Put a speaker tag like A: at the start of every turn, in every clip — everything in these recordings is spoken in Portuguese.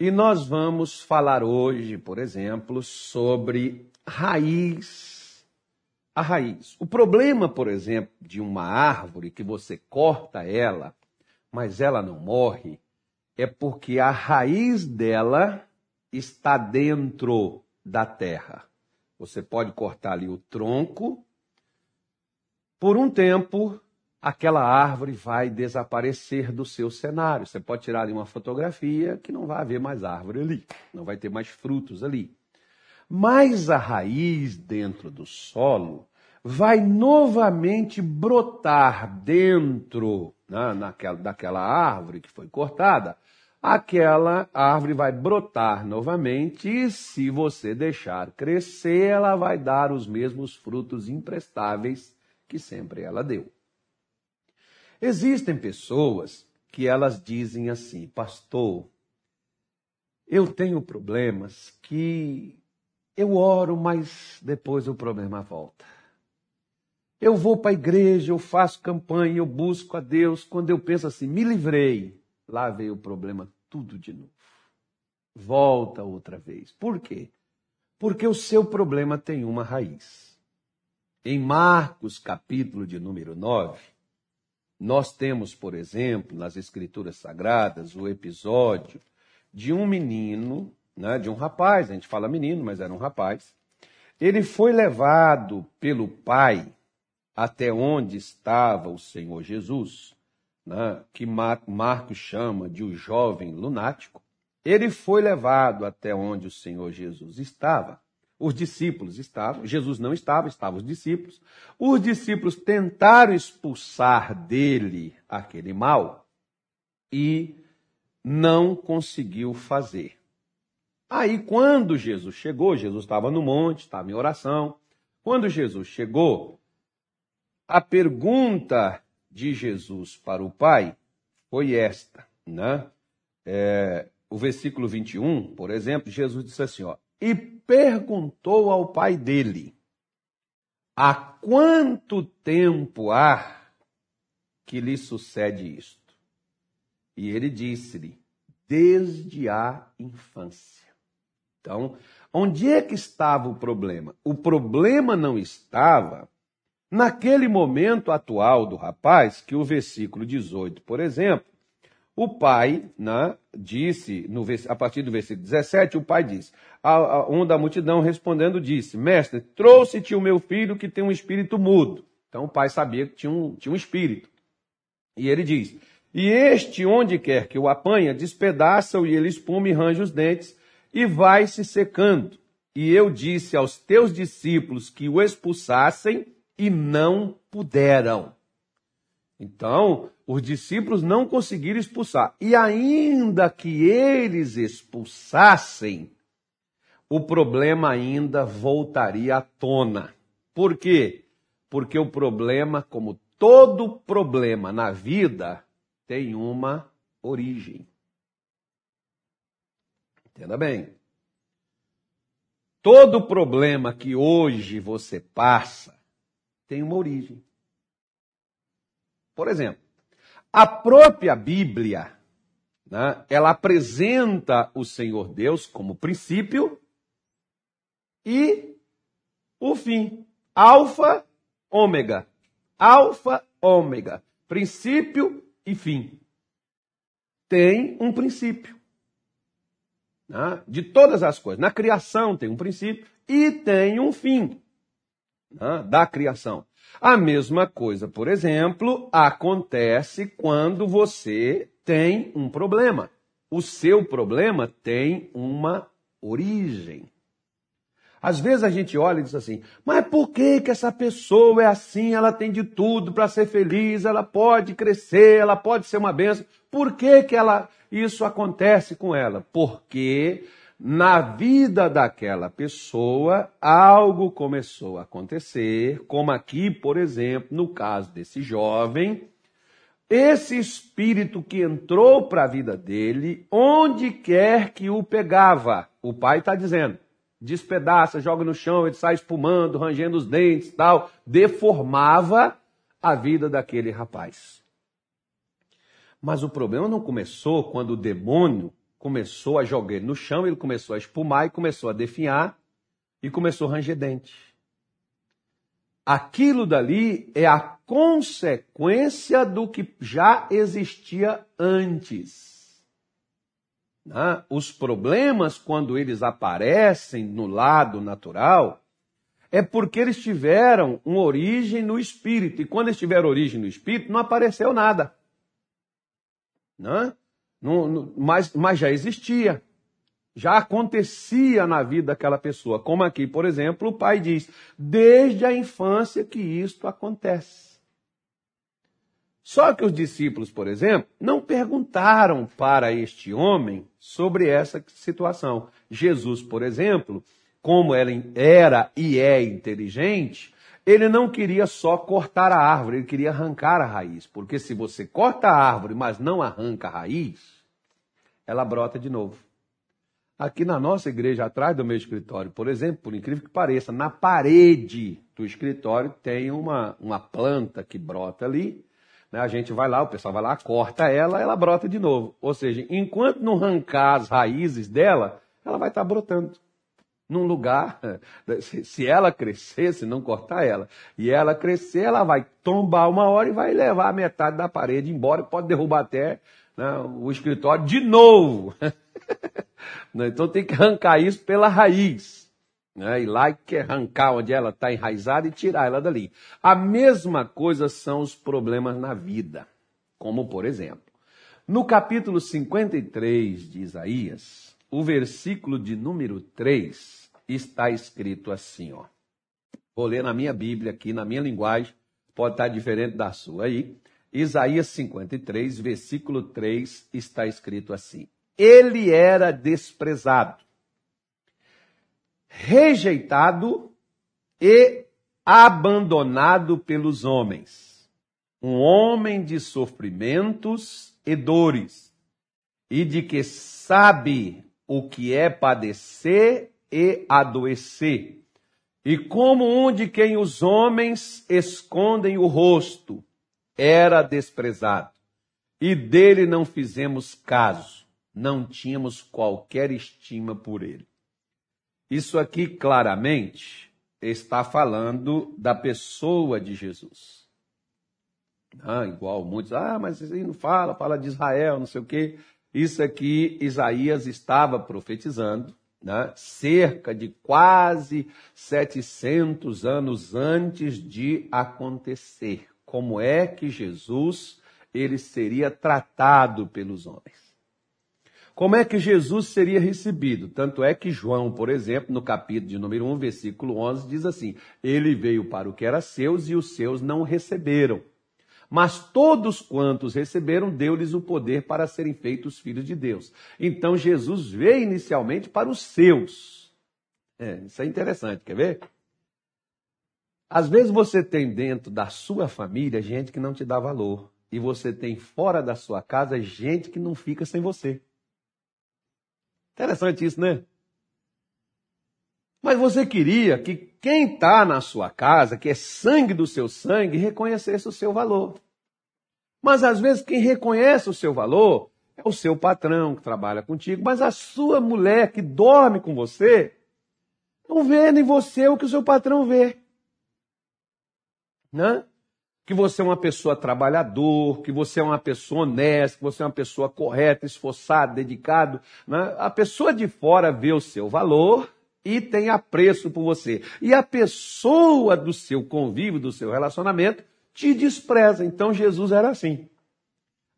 A: E nós vamos falar hoje, por exemplo, sobre raiz. A raiz. O problema, por exemplo, de uma árvore que você corta ela, mas ela não morre, é porque a raiz dela está dentro da terra. Você pode cortar ali o tronco. Por um tempo, aquela árvore vai desaparecer do seu cenário. Você pode tirar ali uma fotografia que não vai haver mais árvore ali, não vai ter mais frutos ali. Mas a raiz dentro do solo vai novamente brotar dentro né, naquela, daquela árvore que foi cortada. Aquela árvore vai brotar novamente e, se você deixar crescer, ela vai dar os mesmos frutos imprestáveis que sempre ela deu. Existem pessoas que elas dizem assim, pastor, eu tenho problemas que eu oro, mas depois o problema volta. Eu vou para a igreja, eu faço campanha, eu busco a Deus. Quando eu penso assim, me livrei, lá veio o problema tudo de novo. Volta outra vez. Por quê? Porque o seu problema tem uma raiz. Em Marcos, capítulo de número 9, nós temos, por exemplo, nas Escrituras Sagradas, o episódio de um menino, né, de um rapaz, a gente fala menino, mas era um rapaz. Ele foi levado pelo pai até onde estava o Senhor Jesus, né, que Marcos chama de o jovem lunático. Ele foi levado até onde o Senhor Jesus estava os discípulos estavam, Jesus não estava, estavam os discípulos. Os discípulos tentaram expulsar dele aquele mal e não conseguiu fazer. Aí, quando Jesus chegou, Jesus estava no monte, estava em oração. Quando Jesus chegou, a pergunta de Jesus para o Pai foi esta, né? É, o versículo 21, por exemplo, Jesus disse assim: ó, e perguntou ao pai dele: Há quanto tempo há que lhe sucede isto? E ele disse-lhe: Desde a infância. Então, onde é que estava o problema? O problema não estava naquele momento atual do rapaz, que o versículo 18, por exemplo, o pai né, disse, no, a partir do versículo 17, o pai disse: a, a, um da multidão respondendo disse: Mestre, trouxe-te o meu filho que tem um espírito mudo. Então o pai sabia que tinha um, tinha um espírito. E ele diz: E este, onde quer que o apanha, despedaça-o e ele espuma e range os dentes e vai se secando. E eu disse aos teus discípulos que o expulsassem e não puderam. Então, os discípulos não conseguiram expulsar. E ainda que eles expulsassem, o problema ainda voltaria à tona. Por quê? Porque o problema, como todo problema na vida, tem uma origem. Entenda bem. Todo problema que hoje você passa tem uma origem. Por exemplo, a própria Bíblia, né, ela apresenta o Senhor Deus como princípio e o fim. Alfa, ômega. Alfa, ômega. Princípio e fim. Tem um princípio. Né, de todas as coisas. Na criação tem um princípio e tem um fim né, da criação. A mesma coisa, por exemplo, acontece quando você tem um problema. O seu problema tem uma origem. Às vezes a gente olha e diz assim: mas por que, que essa pessoa é assim? Ela tem de tudo para ser feliz, ela pode crescer, ela pode ser uma benção. Por que, que ela, isso acontece com ela? Porque na vida daquela pessoa, algo começou a acontecer, como aqui, por exemplo, no caso desse jovem, esse espírito que entrou para a vida dele, onde quer que o pegava, o pai está dizendo, despedaça, joga no chão, ele sai espumando, rangendo os dentes, tal, deformava a vida daquele rapaz. Mas o problema não começou quando o demônio começou a jogar ele no chão, ele começou a espumar e começou a definhar e começou a ranger dente. Aquilo dali é a consequência do que já existia antes. Né? Os problemas, quando eles aparecem no lado natural, é porque eles tiveram uma origem no espírito. E quando eles tiveram origem no espírito, não apareceu nada. Né? Não, mas, mas já existia. Já acontecia na vida daquela pessoa. Como aqui, por exemplo, o pai diz: desde a infância que isto acontece. Só que os discípulos, por exemplo, não perguntaram para este homem sobre essa situação. Jesus, por exemplo, como era e é inteligente, ele não queria só cortar a árvore, ele queria arrancar a raiz. Porque se você corta a árvore, mas não arranca a raiz, ela brota de novo. Aqui na nossa igreja, atrás do meu escritório, por exemplo, por incrível que pareça, na parede do escritório tem uma, uma planta que brota ali. Né? A gente vai lá, o pessoal vai lá, corta ela, ela brota de novo. Ou seja, enquanto não arrancar as raízes dela, ela vai estar brotando num lugar, se ela crescer, se não cortar ela, e ela crescer, ela vai tombar uma hora e vai levar metade da parede embora, pode derrubar até né, o escritório de novo. Né, então tem que arrancar isso pela raiz. Né? E lá que arrancar onde ela está enraizada e tirar ela dali. A mesma coisa são os problemas na vida. Como, por exemplo, no capítulo 53 de Isaías, o versículo de número 3 está escrito assim, ó. Vou ler na minha Bíblia aqui, na minha linguagem, pode estar diferente da sua aí. Isaías 53, versículo 3 está escrito assim: Ele era desprezado, rejeitado e abandonado pelos homens, um homem de sofrimentos e dores, e de que sabe o que é padecer e adoecer. E como um de quem os homens escondem o rosto, era desprezado. E dele não fizemos caso, não tínhamos qualquer estima por ele. Isso aqui claramente está falando da pessoa de Jesus. Ah, igual muitos, ah, mas aí não fala, fala de Israel, não sei o quê. Isso aqui Isaías estava profetizando, né, cerca de quase 700 anos antes de acontecer. Como é que Jesus ele seria tratado pelos homens? Como é que Jesus seria recebido? Tanto é que João, por exemplo, no capítulo de número 1, versículo 11, diz assim: Ele veio para o que era seus e os seus não receberam. Mas todos quantos receberam, deu-lhes o poder para serem feitos filhos de Deus. Então Jesus veio inicialmente para os seus. É, isso é interessante, quer ver? Às vezes você tem dentro da sua família gente que não te dá valor. E você tem fora da sua casa gente que não fica sem você. Interessante isso, né? Mas você queria que quem está na sua casa, que é sangue do seu sangue, reconhecesse o seu valor. Mas às vezes quem reconhece o seu valor é o seu patrão que trabalha contigo, mas a sua mulher que dorme com você não vê em você o que o seu patrão vê. Né? Que você é uma pessoa trabalhador, que você é uma pessoa honesta, que você é uma pessoa correta, esforçada, dedicado. Né? A pessoa de fora vê o seu valor e tem apreço por você. E a pessoa do seu convívio, do seu relacionamento, te despreza. Então Jesus era assim.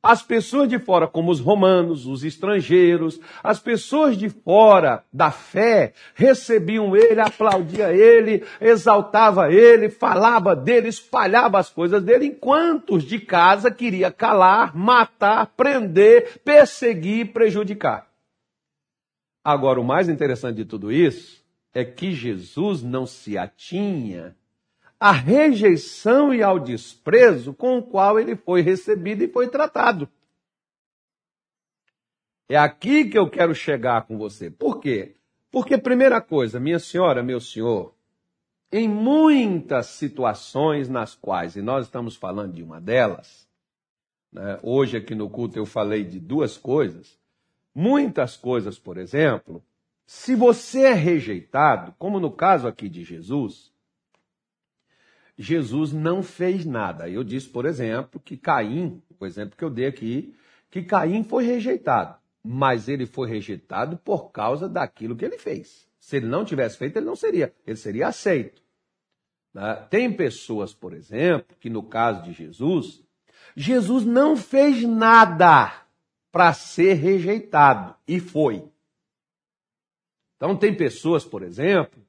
A: As pessoas de fora, como os romanos, os estrangeiros, as pessoas de fora da fé, recebiam ele, aplaudia ele, exaltava ele, falava dele, espalhava as coisas dele, enquanto os de casa queria calar, matar, prender, perseguir, prejudicar. Agora, o mais interessante de tudo isso é que Jesus não se atinha à rejeição e ao desprezo com o qual ele foi recebido e foi tratado. É aqui que eu quero chegar com você. Por quê? Porque, primeira coisa, minha senhora, meu senhor, em muitas situações nas quais, e nós estamos falando de uma delas, né, hoje aqui no culto eu falei de duas coisas, muitas coisas, por exemplo, se você é rejeitado, como no caso aqui de Jesus, Jesus não fez nada. Eu disse, por exemplo, que Caim, o exemplo que eu dei aqui, que Caim foi rejeitado, mas ele foi rejeitado por causa daquilo que ele fez. Se ele não tivesse feito, ele não seria, ele seria aceito. Né? Tem pessoas, por exemplo, que no caso de Jesus, Jesus não fez nada para ser rejeitado e foi. Então tem pessoas, por exemplo,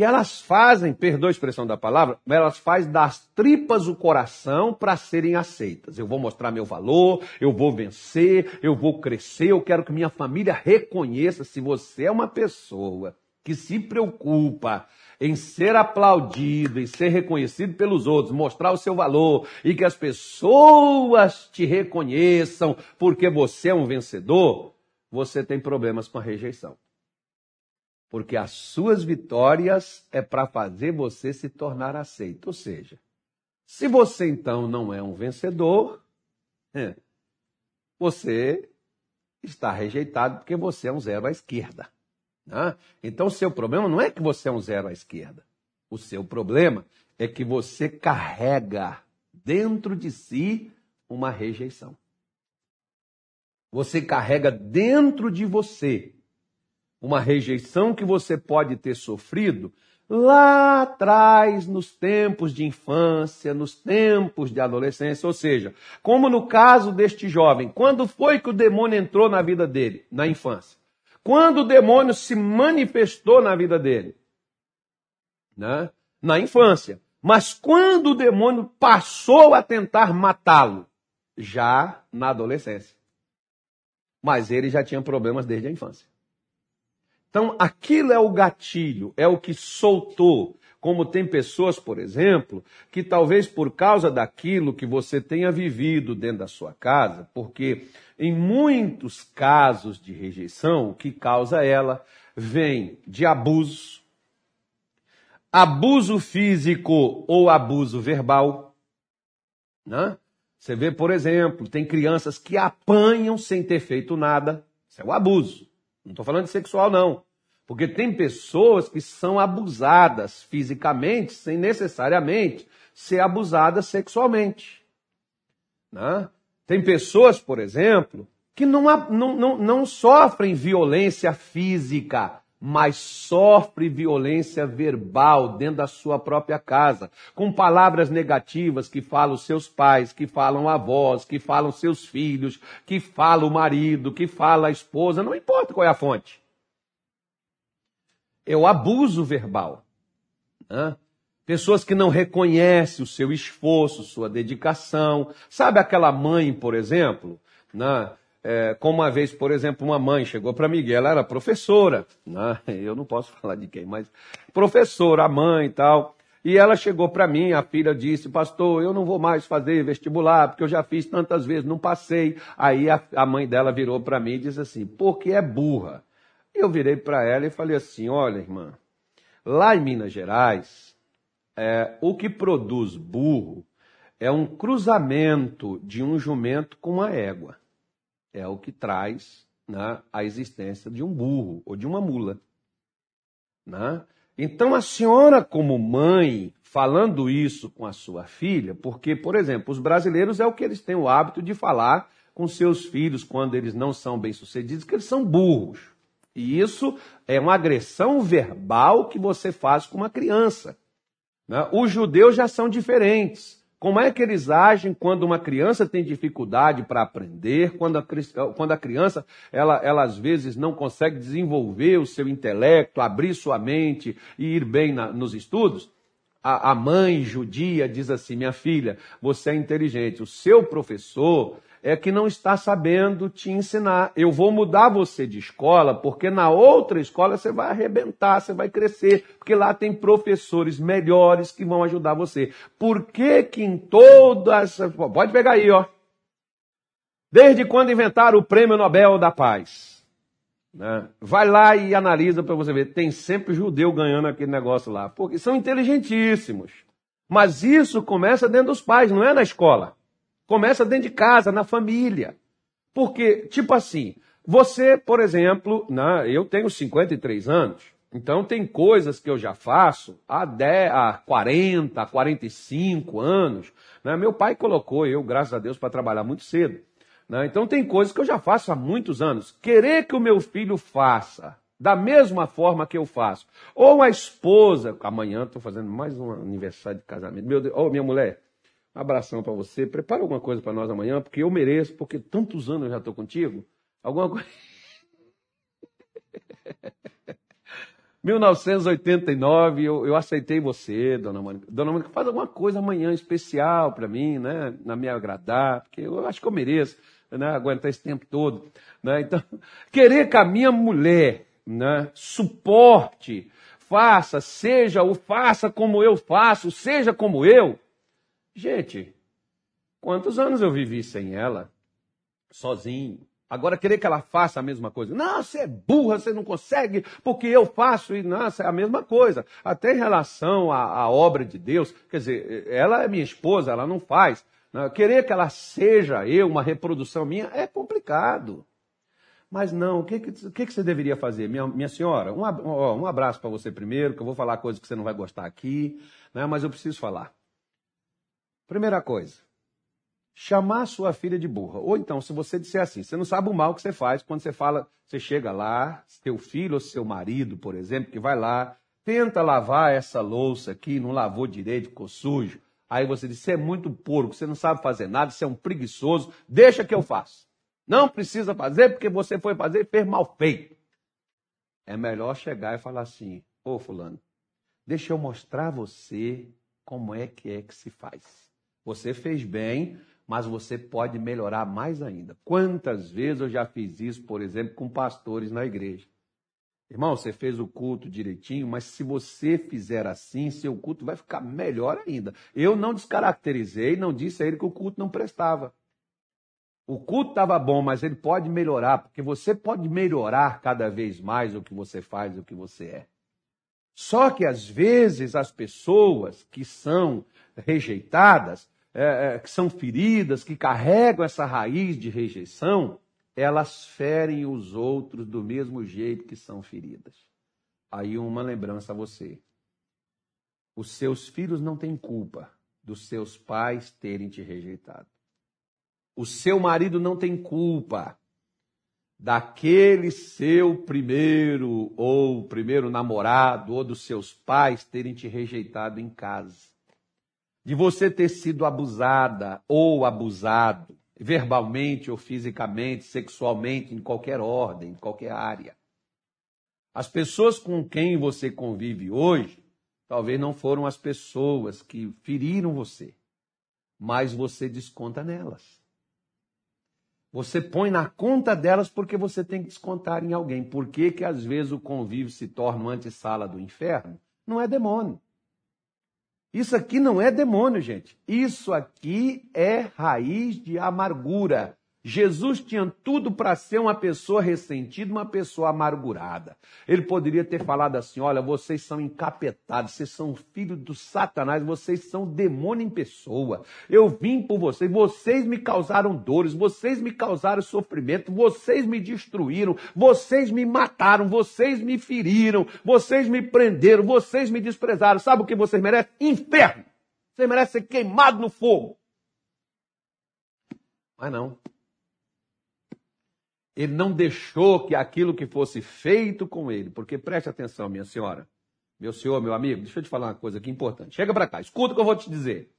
A: que elas fazem, perdoa a expressão da palavra, elas fazem das tripas o coração para serem aceitas. Eu vou mostrar meu valor, eu vou vencer, eu vou crescer, eu quero que minha família reconheça se você é uma pessoa que se preocupa em ser aplaudido, em ser reconhecido pelos outros, mostrar o seu valor e que as pessoas te reconheçam porque você é um vencedor, você tem problemas com a rejeição. Porque as suas vitórias é para fazer você se tornar aceito. Ou seja, se você então não é um vencedor, é, você está rejeitado porque você é um zero à esquerda. Né? Então, o seu problema não é que você é um zero à esquerda. O seu problema é que você carrega dentro de si uma rejeição. Você carrega dentro de você uma rejeição que você pode ter sofrido lá atrás, nos tempos de infância, nos tempos de adolescência. Ou seja, como no caso deste jovem, quando foi que o demônio entrou na vida dele? Na infância. Quando o demônio se manifestou na vida dele? Né? Na infância. Mas quando o demônio passou a tentar matá-lo? Já na adolescência. Mas ele já tinha problemas desde a infância. Então, aquilo é o gatilho, é o que soltou. Como tem pessoas, por exemplo, que talvez por causa daquilo que você tenha vivido dentro da sua casa, porque em muitos casos de rejeição, o que causa ela vem de abuso, abuso físico ou abuso verbal. Né? Você vê, por exemplo, tem crianças que apanham sem ter feito nada. Isso é o abuso. Não estou falando de sexual, não. Porque tem pessoas que são abusadas fisicamente sem necessariamente ser abusadas sexualmente. Né? Tem pessoas, por exemplo, que não, não, não, não sofrem violência física, mas sofrem violência verbal dentro da sua própria casa, com palavras negativas que falam seus pais, que falam avós, que falam seus filhos, que fala o marido, que fala a esposa, não importa qual é a fonte. É o abuso verbal. Né? Pessoas que não reconhecem o seu esforço, sua dedicação. Sabe aquela mãe, por exemplo, né? É, como uma vez, por exemplo, uma mãe chegou para mim, ela era professora, né? eu não posso falar de quem, mas professora, a mãe e tal. E ela chegou para mim, a filha disse, pastor, eu não vou mais fazer vestibular, porque eu já fiz tantas vezes, não passei. Aí a, a mãe dela virou para mim e disse assim, porque é burra. Eu virei para ela e falei assim, olha irmã, lá em Minas Gerais, é, o que produz burro é um cruzamento de um jumento com uma égua é o que traz né, a existência de um burro ou de uma mula. Né? Então, a senhora, como mãe, falando isso com a sua filha, porque, por exemplo, os brasileiros é o que eles têm o hábito de falar com seus filhos quando eles não são bem-sucedidos, que eles são burros. E isso é uma agressão verbal que você faz com uma criança. Né? Os judeus já são diferentes. Como é que eles agem quando uma criança tem dificuldade para aprender, quando a, quando a criança, ela, ela às vezes não consegue desenvolver o seu intelecto, abrir sua mente e ir bem na, nos estudos? A, a mãe judia diz assim: minha filha, você é inteligente, o seu professor é que não está sabendo te ensinar. Eu vou mudar você de escola, porque na outra escola você vai arrebentar, você vai crescer, porque lá tem professores melhores que vão ajudar você. Por que que em todas... Pode pegar aí, ó. Desde quando inventaram o Prêmio Nobel da Paz? Né? Vai lá e analisa para você ver. Tem sempre judeu ganhando aquele negócio lá, porque são inteligentíssimos. Mas isso começa dentro dos pais, não é na escola. Começa dentro de casa, na família. Porque, tipo assim, Você, por exemplo, né, eu tenho 53 anos, então tem coisas que eu já faço há, 10, há 40, 45 anos. Né? Meu pai colocou eu, graças a Deus, para trabalhar muito cedo. Né? Então tem coisas que eu já faço há muitos anos. Querer que o meu filho faça da mesma forma que eu faço. Ou a esposa, amanhã estou fazendo mais um aniversário de casamento. Meu Deus, oh, minha mulher, abração para você. Prepara alguma coisa para nós amanhã, porque eu mereço, porque tantos anos eu já estou contigo. Alguma coisa. 1989, eu, eu aceitei você, dona Mônica. Dona Mônica, faz alguma coisa amanhã especial para mim, né? Na me agradar, porque eu acho que eu mereço né? aguentar esse tempo todo. Né? Então, querer que a minha mulher né, suporte, faça, seja ou faça como eu faço, seja como eu. Gente, quantos anos eu vivi sem ela? Sozinho, Agora, querer que ela faça a mesma coisa. Não, você é burra, você não consegue, porque eu faço, e nossa, é a mesma coisa. Até em relação à, à, obra de Deus, quer dizer, ela é minha esposa, ela não faz. Não, querer que ela seja eu, uma reprodução minha, é complicado. Mas não, o que, que, que você deveria fazer? Minha, minha senhora, um, um abraço para você primeiro, que eu vou falar coisas que você não vai gostar aqui, né, mas eu preciso falar. Primeira coisa, chamar sua filha de burra. Ou então, se você disser assim, você não sabe o mal que você faz quando você fala, você chega lá, seu filho ou seu marido, por exemplo, que vai lá, tenta lavar essa louça aqui, não lavou direito, ficou sujo. Aí você diz, você é muito porco, você não sabe fazer nada, você é um preguiçoso, deixa que eu faço. Não precisa fazer porque você foi fazer e fez mal feito. É melhor chegar e falar assim, ô fulano, deixa eu mostrar a você como é que é que se faz. Você fez bem, mas você pode melhorar mais ainda. Quantas vezes eu já fiz isso, por exemplo, com pastores na igreja? Irmão, você fez o culto direitinho, mas se você fizer assim, seu culto vai ficar melhor ainda. Eu não descaracterizei, não disse a ele que o culto não prestava. O culto estava bom, mas ele pode melhorar, porque você pode melhorar cada vez mais o que você faz, o que você é. Só que às vezes as pessoas que são rejeitadas, é, é, que são feridas, que carregam essa raiz de rejeição, elas ferem os outros do mesmo jeito que são feridas. Aí uma lembrança a você. Os seus filhos não têm culpa dos seus pais terem te rejeitado. O seu marido não tem culpa daquele seu primeiro ou primeiro namorado ou dos seus pais terem te rejeitado em casa de você ter sido abusada ou abusado, verbalmente ou fisicamente, sexualmente, em qualquer ordem, em qualquer área. As pessoas com quem você convive hoje, talvez não foram as pessoas que feriram você, mas você desconta nelas. Você põe na conta delas porque você tem que descontar em alguém. Por que, que às vezes o convívio se torna uma antessala do inferno? Não é demônio. Isso aqui não é demônio, gente. Isso aqui é raiz de amargura. Jesus tinha tudo para ser uma pessoa ressentida, uma pessoa amargurada. Ele poderia ter falado assim: olha, vocês são encapetados, vocês são filhos do Satanás, vocês são demônio em pessoa. Eu vim por vocês, vocês me causaram dores, vocês me causaram sofrimento, vocês me destruíram, vocês me mataram, vocês me feriram, vocês me prenderam, vocês me desprezaram. Sabe o que vocês merecem? Inferno! Vocês merecem ser queimados no fogo. Mas não. Ele não deixou que aquilo que fosse feito com ele, porque preste atenção, minha senhora, meu senhor, meu amigo, deixa eu te falar uma coisa aqui importante. Chega para cá, escuta o que eu vou te dizer.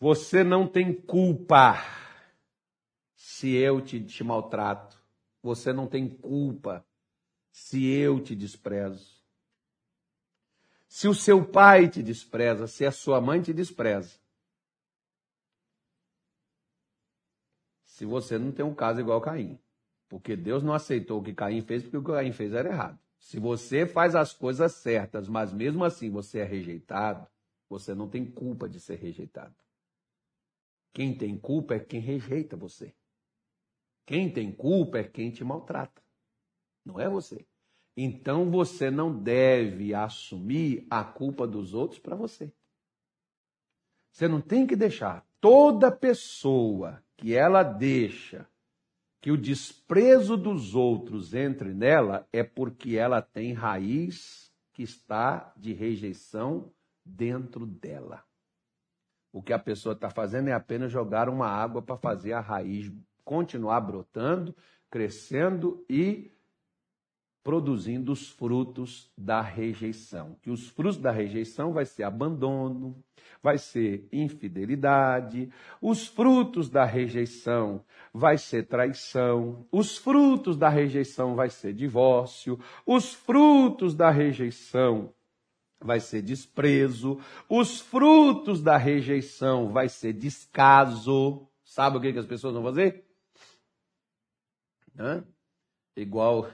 A: Você não tem culpa se eu te, te maltrato. Você não tem culpa se eu te desprezo. Se o seu pai te despreza, se a sua mãe te despreza, se você não tem um caso igual Caim. Porque Deus não aceitou o que Caim fez, porque o que Caim fez era errado. Se você faz as coisas certas, mas mesmo assim você é rejeitado, você não tem culpa de ser rejeitado. Quem tem culpa é quem rejeita você. Quem tem culpa é quem te maltrata. Não é você. Então você não deve assumir a culpa dos outros para você. Você não tem que deixar toda pessoa que ela deixa que o desprezo dos outros entre nela é porque ela tem raiz que está de rejeição dentro dela. O que a pessoa está fazendo é apenas jogar uma água para fazer a raiz continuar brotando, crescendo e produzindo os frutos da rejeição. Que os frutos da rejeição vai ser abandono, vai ser infidelidade, os frutos da rejeição vai ser traição, os frutos da rejeição vai ser divórcio, os frutos da rejeição vai ser desprezo, os frutos da rejeição vai ser descaso. Sabe o que, que as pessoas vão fazer? Hã? Igual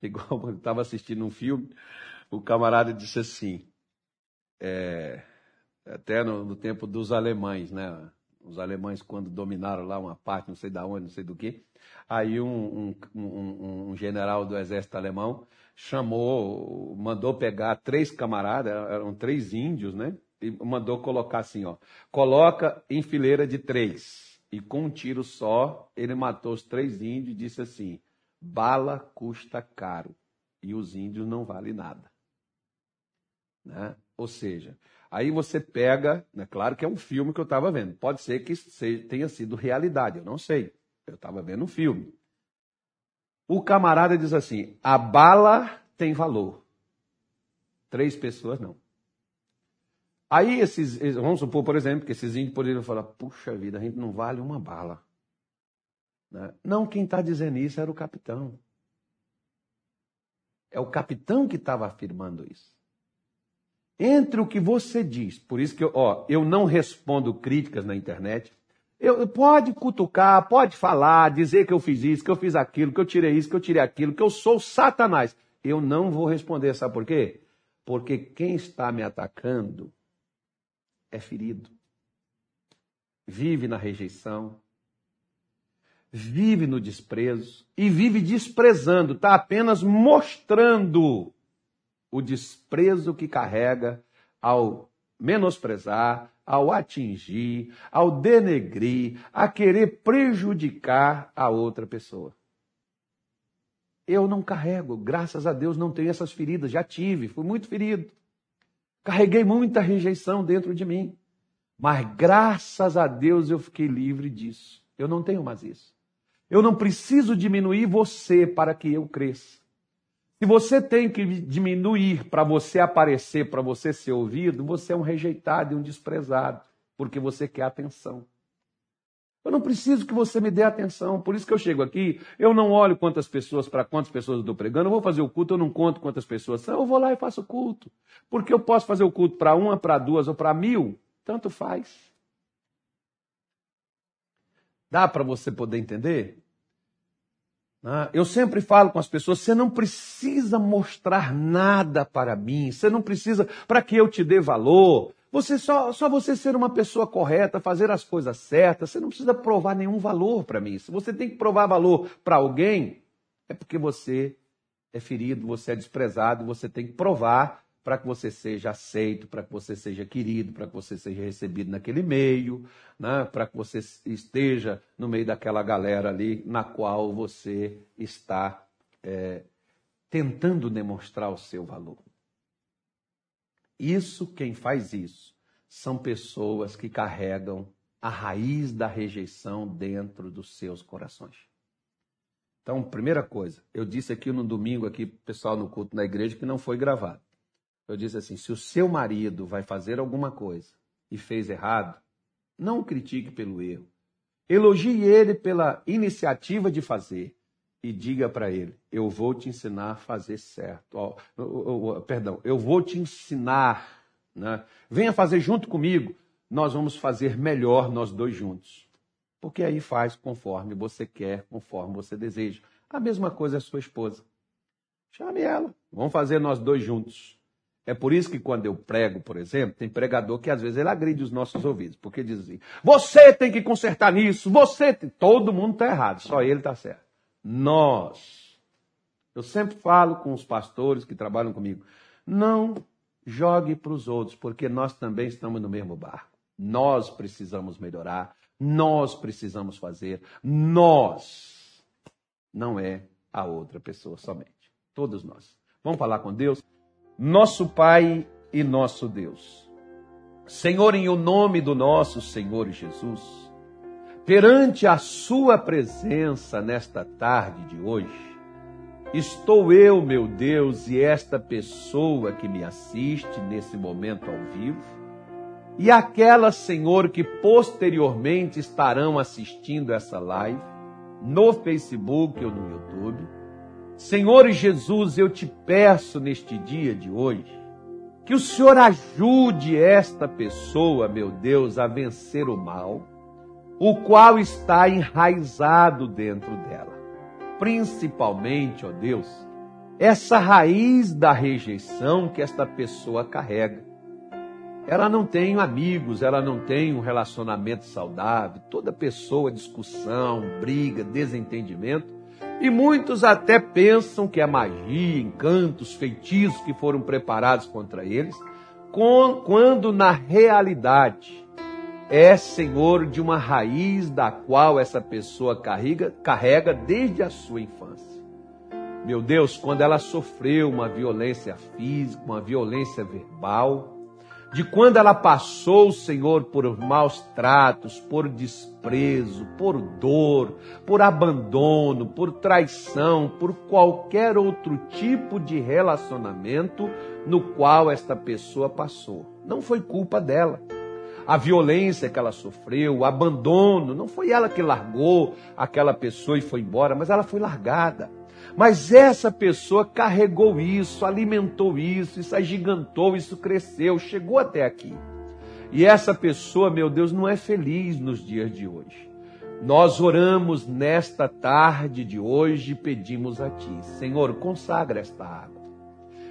A: Igual eu estava assistindo um filme, o camarada disse assim, é, até no, no, tempo dos alemães, né? Os alemães, quando dominaram lá uma parte, não sei da onde, não sei do que, aí um, um, um, um general do exército alemão chamou, mandou pegar três camaradas, eram três índios, né? E mandou colocar assim, ó, coloca em fileira de três. E com um tiro só, ele matou os três índios e disse assim: Bala custa caro e os índios não valem nada. Né? Ou seja, aí você pega, é né, claro que é um filme que eu estava vendo, pode ser que tenha sido realidade, eu não sei. Eu estava vendo um filme. O camarada diz assim: a bala tem valor. Três pessoas não. Aí esses, vamos supor, por exemplo, que esses índios poderiam falar: puxa vida, a gente não vale uma bala. Né? Não, quem está dizendo isso era o capitão. É o capitão que estava afirmando isso. Entre o que você diz, por isso que eu, ó, eu não respondo críticas na internet. Eu, pode cutucar, pode falar, dizer que eu fiz isso, que eu fiz aquilo, que eu tirei isso, que eu tirei aquilo, que eu sou Satanás. Eu não vou responder, sabe por quê? Porque quem está me atacando é ferido. Vive na rejeição, vive no desprezo e vive desprezando, está apenas mostrando o desprezo que carrega ao menosprezar, ao atingir, ao denegrir, a querer prejudicar a outra pessoa. Eu não carrego, graças a Deus não tenho essas feridas, já tive, fui muito ferido. Carreguei muita rejeição dentro de mim. Mas graças a Deus eu fiquei livre disso. Eu não tenho mais isso. Eu não preciso diminuir você para que eu cresça. Se você tem que diminuir para você aparecer, para você ser ouvido, você é um rejeitado e um desprezado, porque você quer atenção. Eu não preciso que você me dê atenção, por isso que eu chego aqui, eu não olho quantas pessoas, para quantas pessoas eu estou pregando, eu vou fazer o culto, eu não conto quantas pessoas são, eu vou lá e faço o culto. Porque eu posso fazer o culto para uma, para duas ou para mil, tanto faz. Dá para você poder entender? Né? Eu sempre falo com as pessoas: você não precisa mostrar nada para mim, você não precisa para que eu te dê valor. Você só, só você ser uma pessoa correta, fazer as coisas certas, você não precisa provar nenhum valor para mim. Se você tem que provar valor para alguém, é porque você é ferido, você é desprezado, você tem que provar para que você seja aceito, para que você seja querido, para que você seja recebido naquele meio, né? para que você esteja no meio daquela galera ali na qual você está é, tentando demonstrar o seu valor. Isso, quem faz isso, são pessoas que carregam a raiz da rejeição dentro dos seus corações. Então, primeira coisa, eu disse aqui no domingo, aqui, pessoal no culto na igreja, que não foi gravado. Eu disse assim: se o seu marido vai fazer alguma coisa e fez errado, não o critique pelo erro. Elogie ele pela iniciativa de fazer e diga para ele: eu vou te ensinar a fazer certo. Oh, oh, oh, perdão, eu vou te ensinar. Né? Venha fazer junto comigo. Nós vamos fazer melhor nós dois juntos. Porque aí faz conforme você quer, conforme você deseja. A mesma coisa é sua esposa. Chame ela. Vamos fazer nós dois juntos. É por isso que quando eu prego, por exemplo, tem pregador que às vezes ele agride os nossos ouvidos, porque diz assim: você tem que consertar nisso, você. Tem... Todo mundo está errado, só ele está certo. Nós. Eu sempre falo com os pastores que trabalham comigo: não jogue para os outros, porque nós também estamos no mesmo barco. Nós precisamos melhorar, nós precisamos fazer, nós. não é a outra pessoa somente. Todos nós. Vamos falar com Deus? Nosso Pai e nosso Deus. Senhor, em o nome do nosso Senhor Jesus, perante a Sua presença nesta tarde de hoje, estou eu, meu Deus, e esta pessoa que me assiste nesse momento ao vivo, e aquelas, Senhor, que posteriormente estarão assistindo essa live no Facebook ou no YouTube. Senhor Jesus, eu te peço neste dia de hoje que o Senhor ajude esta pessoa, meu Deus, a vencer o mal, o qual está enraizado dentro dela. Principalmente, ó Deus, essa raiz da rejeição que esta pessoa carrega. Ela não tem amigos, ela não tem um relacionamento saudável. Toda pessoa, discussão, briga, desentendimento. E muitos até pensam que é magia, encantos, feitiços que foram preparados contra eles, quando na realidade é senhor de uma raiz da qual essa pessoa carrega, carrega desde a sua infância. Meu Deus, quando ela sofreu uma violência física, uma violência verbal, de quando ela passou, Senhor, por maus tratos, por desprezo, por dor, por abandono, por traição, por qualquer outro tipo de relacionamento no qual esta pessoa passou. Não foi culpa dela. A violência que ela sofreu, o abandono, não foi ela que largou aquela pessoa e foi embora, mas ela foi largada. Mas essa pessoa carregou isso, alimentou isso, isso agigantou, isso cresceu, chegou até aqui. E essa pessoa, meu Deus, não é feliz nos dias de hoje. Nós oramos nesta tarde de hoje e pedimos a Ti, Senhor, consagra esta água.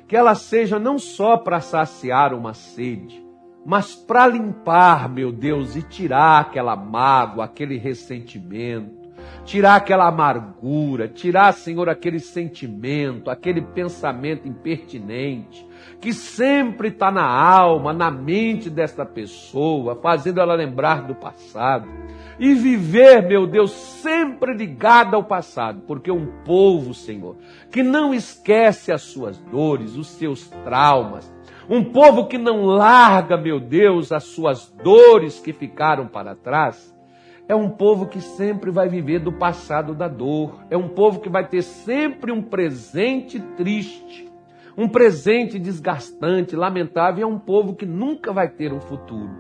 A: Que ela seja não só para saciar uma sede, mas para limpar, meu Deus, e tirar aquela mágoa, aquele ressentimento tirar aquela amargura, tirar, Senhor, aquele sentimento, aquele pensamento impertinente, que sempre está na alma, na mente desta pessoa, fazendo ela lembrar do passado. E viver, meu Deus, sempre ligado ao passado, porque um povo, Senhor, que não esquece as suas dores, os seus traumas, um povo que não larga, meu Deus, as suas dores que ficaram para trás, é um povo que sempre vai viver do passado da dor. É um povo que vai ter sempre um presente triste, um presente desgastante, lamentável. É um povo que nunca vai ter um futuro.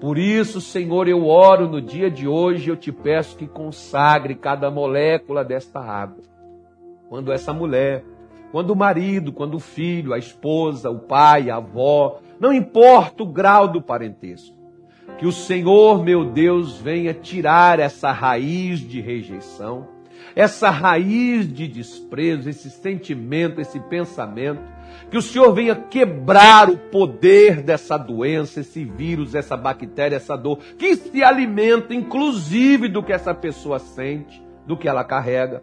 A: Por isso, Senhor, eu oro no dia de hoje, eu te peço que consagre cada molécula desta água. Quando essa mulher, quando o marido, quando o filho, a esposa, o pai, a avó, não importa o grau do parentesco, que o Senhor, meu Deus, venha tirar essa raiz de rejeição, essa raiz de desprezo, esse sentimento, esse pensamento. Que o Senhor venha quebrar o poder dessa doença, esse vírus, essa bactéria, essa dor, que se alimenta inclusive do que essa pessoa sente, do que ela carrega.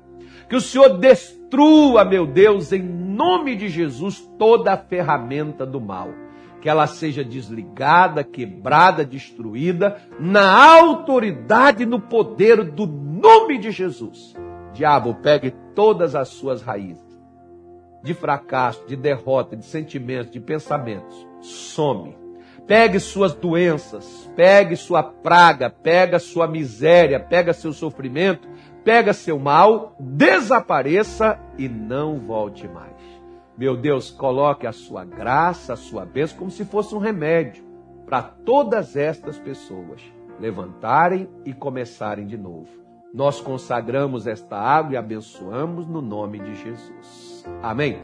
A: Que o Senhor destrua, meu Deus, em nome de Jesus, toda a ferramenta do mal que ela seja desligada, quebrada, destruída, na autoridade, no poder do nome de Jesus. Diabo, pegue todas as suas raízes de fracasso, de derrota, de sentimentos, de pensamentos. Some. Pegue suas doenças, pegue sua praga, pega sua miséria, pega seu sofrimento, pega seu mal, desapareça e não volte mais. Meu Deus, coloque a sua graça, a sua bênção, como se fosse um remédio para todas estas pessoas levantarem e começarem de novo. Nós consagramos esta água e abençoamos no nome de Jesus. Amém.